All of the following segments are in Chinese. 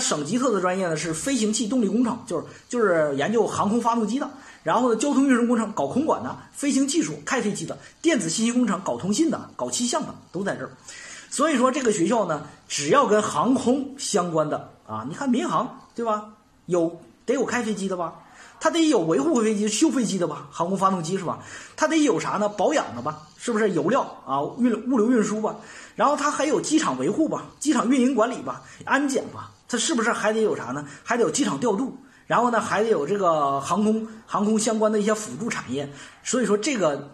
省级特色专业呢是飞行器动力工程，就是就是研究航空发动机的。然后呢，交通运输工程搞空管的，飞行技术开飞机的，电子信息工程搞通信的，搞气象的都在这儿。所以说这个学校呢，只要跟航空相关的啊，你看民航对吧？有得有开飞机的吧？它得有维护飞机、修飞机的吧？航空发动机是吧？它得有啥呢？保养的吧？是不是油料啊？运物流运输吧？然后它还有机场维护吧？机场运营管理吧？安检吧？它是不是还得有啥呢？还得有机场调度？然后呢，还得有这个航空航空相关的一些辅助产业，所以说这个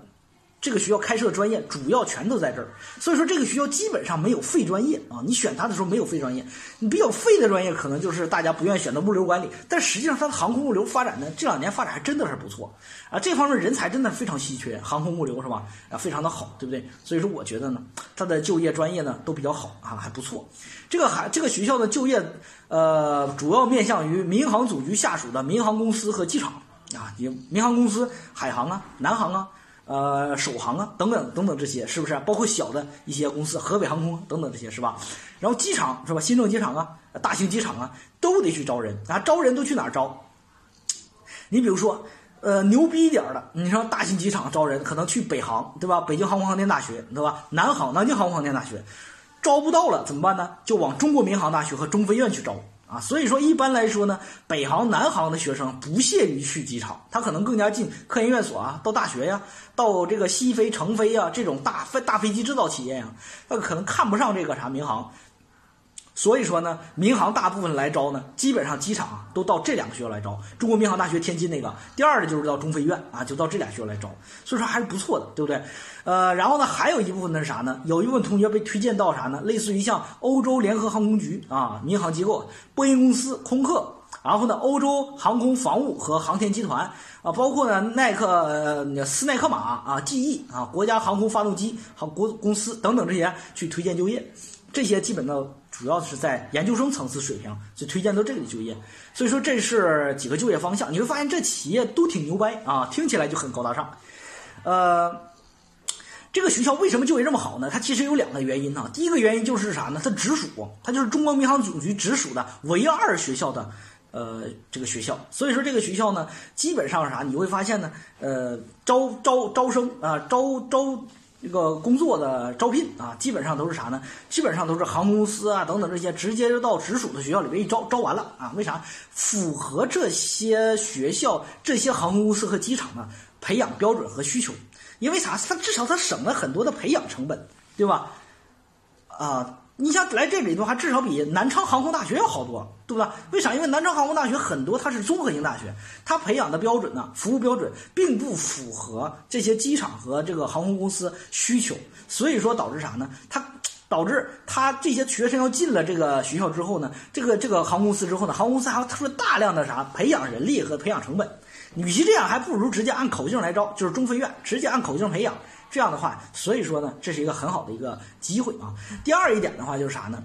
这个学校开设的专业主要全都在这儿。所以说这个学校基本上没有废专业啊，你选它的时候没有废专业。你比较废的专业可能就是大家不愿意选的物流管理，但实际上它的航空物流发展呢，这两年发展还真的是不错啊，这方面人才真的非常稀缺，航空物流是吧？啊，非常的好，对不对？所以说我觉得呢，它的就业专业呢都比较好啊，还不错。这个还这个学校的就业。呃，主要面向于民航总局下属的民航公司和机场啊，有民航公司，海航啊、南航啊、呃首航啊等等等等这些，是不是？包括小的一些公司，河北航空等等这些，是吧？然后机场是吧？新郑机场啊，大型机场啊，都得去招人啊，招人都去哪儿招？你比如说，呃，牛逼一点的，你说大型机场招人，可能去北航，对吧？北京航空航天大学，对吧？南航，南京航空航天大学。招不到了怎么办呢？就往中国民航大学和中飞院去招啊。所以说一般来说呢，北航、南航的学生不屑于去机场，他可能更加进科研院所啊，到大学呀，到这个西飞、成飞啊这种大飞大飞机制造企业呀，他可能看不上这个啥民航。所以说呢，民航大部分来招呢，基本上机场啊都到这两个学校来招。中国民航大学天津那个，第二的就是到中飞院啊，就到这俩学校来招。所以说还是不错的，对不对？呃，然后呢，还有一部分呢是啥呢？有一部分同学被推荐到啥呢？类似于像欧洲联合航空局啊，民航机构，波音公司、空客，然后呢，欧洲航空防务和航天集团啊，包括呢耐克、斯耐克马啊、GE 啊，国家航空发动机航国公司等等这些去推荐就业。这些基本呢，主要是在研究生层次水平，就推荐到这里就业。所以说这是几个就业方向，你会发现这企业都挺牛掰啊，听起来就很高大上。呃，这个学校为什么就业这么好呢？它其实有两个原因哈。第一个原因就是啥呢？它直属，它就是中国民航总局直属的唯二学校的呃这个学校。所以说这个学校呢，基本上是啥？你会发现呢，呃，招招招生啊，招招。这个工作的招聘啊，基本上都是啥呢？基本上都是航空公司啊等等这些，直接就到直属的学校里面一招，招完了啊。为啥？符合这些学校、这些航空公司和机场的培养标准和需求。因为啥？它至少它省了很多的培养成本，对吧？啊。你想来这里的话，至少比南昌航空大学要好多，对不对？为啥？因为南昌航空大学很多它是综合性大学，它培养的标准呢，服务标准并不符合这些机场和这个航空公司需求，所以说导致啥呢？它导致他这些学生要进了这个学校之后呢，这个这个航空公司之后呢，航空公司还要出大量的啥培养人力和培养成本，与其这样，还不如直接按口径来招，就是中飞院直接按口径培养。这样的话，所以说呢，这是一个很好的一个机会啊。第二一点的话就是啥呢？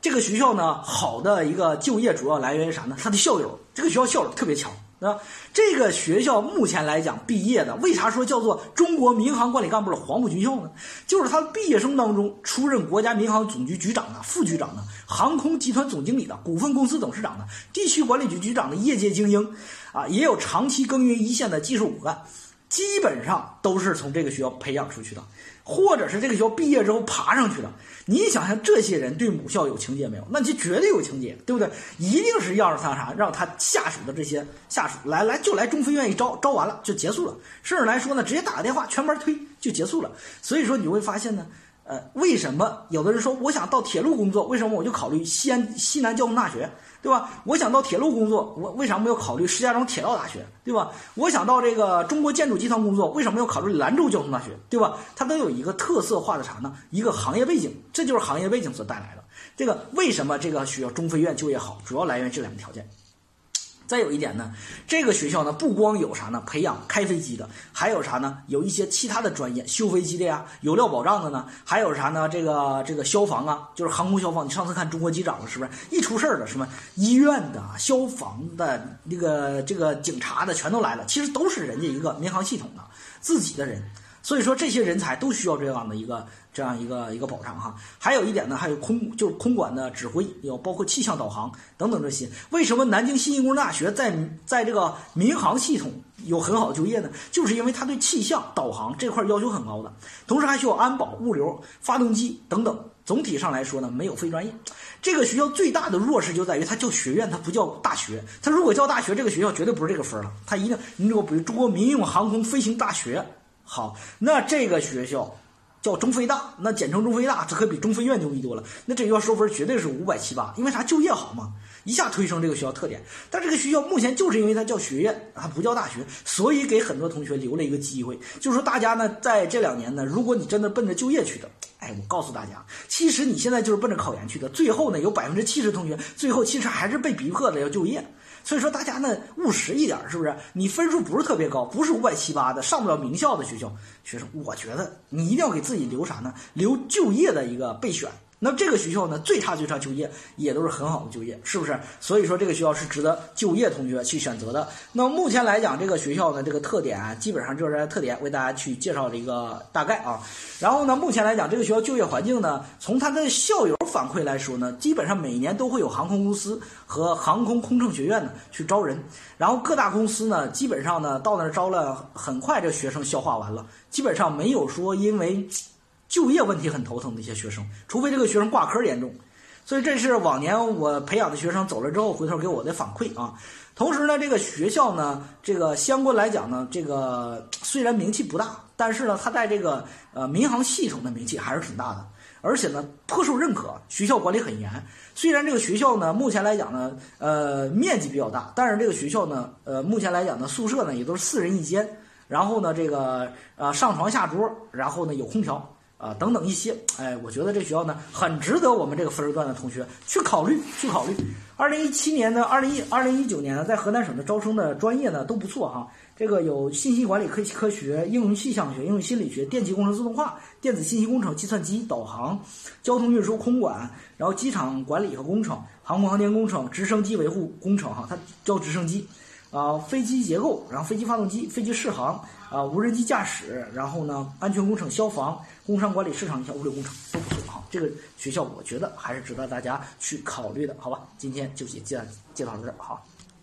这个学校呢，好的一个就业主要来源于啥呢？它的校友，这个学校校友特别强那。这个学校目前来讲毕业的，为啥说叫做中国民航管理干部的黄埔军校呢？就是他毕业生当中出任国家民航总局局长的、副局长的、航空集团总经理的、股份公司董事长的、地区管理局局长的业界精英啊，也有长期耕耘一线的技术骨干。基本上都是从这个学校培养出去的，或者是这个学校毕业之后爬上去的。你想想，这些人对母校有情节没有？那就绝对有情节，对不对？一定是要让他啥，让他下属的这些下属来来就来中分院一招，招完了就结束了。甚至来说呢，直接打个电话，全班推就结束了。所以说你会发现呢。呃，为什么有的人说我想到铁路工作？为什么我就考虑西安西南交通大学，对吧？我想到铁路工作，我为啥没有考虑石家庄铁道大学，对吧？我想到这个中国建筑集团工作，为什么要考虑兰州交通大学，对吧？它都有一个特色化的啥呢？一个行业背景，这就是行业背景所带来的。这个为什么这个学校中非院就业好，主要来源这两个条件。再有一点呢，这个学校呢不光有啥呢，培养开飞机的，还有啥呢？有一些其他的专业，修飞机的呀，油料保障的呢，还有啥呢？这个这个消防啊，就是航空消防。你上次看中国机长了，是不是？一出事儿了，什么医院的、消防的、那个这个警察的，全都来了。其实都是人家一个民航系统的自己的人，所以说这些人才都需要这样的一个这样一个一个保障哈。还有一点呢，还有空就是空管的指挥，有包括气象导航等等这些。为什么南京信息工程大学在在这个民航系统有很好的就业呢？就是因为它对气象导航这块要求很高的，同时还需要安保、物流、发动机等等。总体上来说呢，没有非专业。这个学校最大的弱势就在于它叫学院，它不叫大学。它如果叫大学，这个学校绝对不是这个分了。它一定，你如果比如中国民用航空飞行大学，好，那这个学校叫中非大，那简称中非大，这可比中非院牛逼多了。那这学校收分绝对是五百七八，因为啥？就业好嘛，一下推升这个学校特点。但这个学校目前就是因为它叫学院，它不叫大学，所以给很多同学留了一个机会，就是说大家呢在这两年呢，如果你真的奔着就业去的。哎，我告诉大家，其实你现在就是奔着考研去的，最后呢，有百分之七十同学最后其实还是被逼迫的要就业。所以说大家呢务实一点，是不是？你分数不是特别高，不是五百七八的，上不了名校的学校，学生，我觉得你一定要给自己留啥呢？留就业的一个备选。那这个学校呢，最差最差就业也都是很好的就业，是不是？所以说这个学校是值得就业同学去选择的。那目前来讲，这个学校呢，这个特点啊基本上就是特点，为大家去介绍了一个大概啊。然后呢，目前来讲，这个学校就业环境呢，从他的校友反馈来说呢，基本上每年都会有航空公司和航空空乘学院呢去招人。然后各大公司呢，基本上呢到那儿招了，很快这学生消化完了，基本上没有说因为。就业问题很头疼的一些学生，除非这个学生挂科严重，所以这是往年我培养的学生走了之后回头给我的反馈啊。同时呢，这个学校呢，这个相关来讲呢，这个虽然名气不大，但是呢，它在这个呃民航系统的名气还是挺大的，而且呢颇受认可，学校管理很严。虽然这个学校呢目前来讲呢，呃面积比较大，但是这个学校呢，呃目前来讲呢宿舍呢也都是四人一间，然后呢这个呃上床下桌，然后呢有空调。啊，等等一些，哎，我觉得这学校呢很值得我们这个分数段的同学去考虑，去考虑。二零一七年呢，二零一二零一九年呢，在河南省的招生的专业呢都不错哈。这个有信息管理科科学、应用气象学、应用心理学、电气工程自动化、电子信息工程、计算机导航、交通运输空管，然后机场管理和工程、航空航天工程、直升机维护工程哈，它教直升机。啊，飞机结构，然后飞机发动机、飞机适航，啊，无人机驾驶，然后呢，安全工程、消防、工商管理、市场营销、物流工程都不错哈。这个学校我觉得还是值得大家去考虑的，好吧？今天就介介介绍到这儿，好。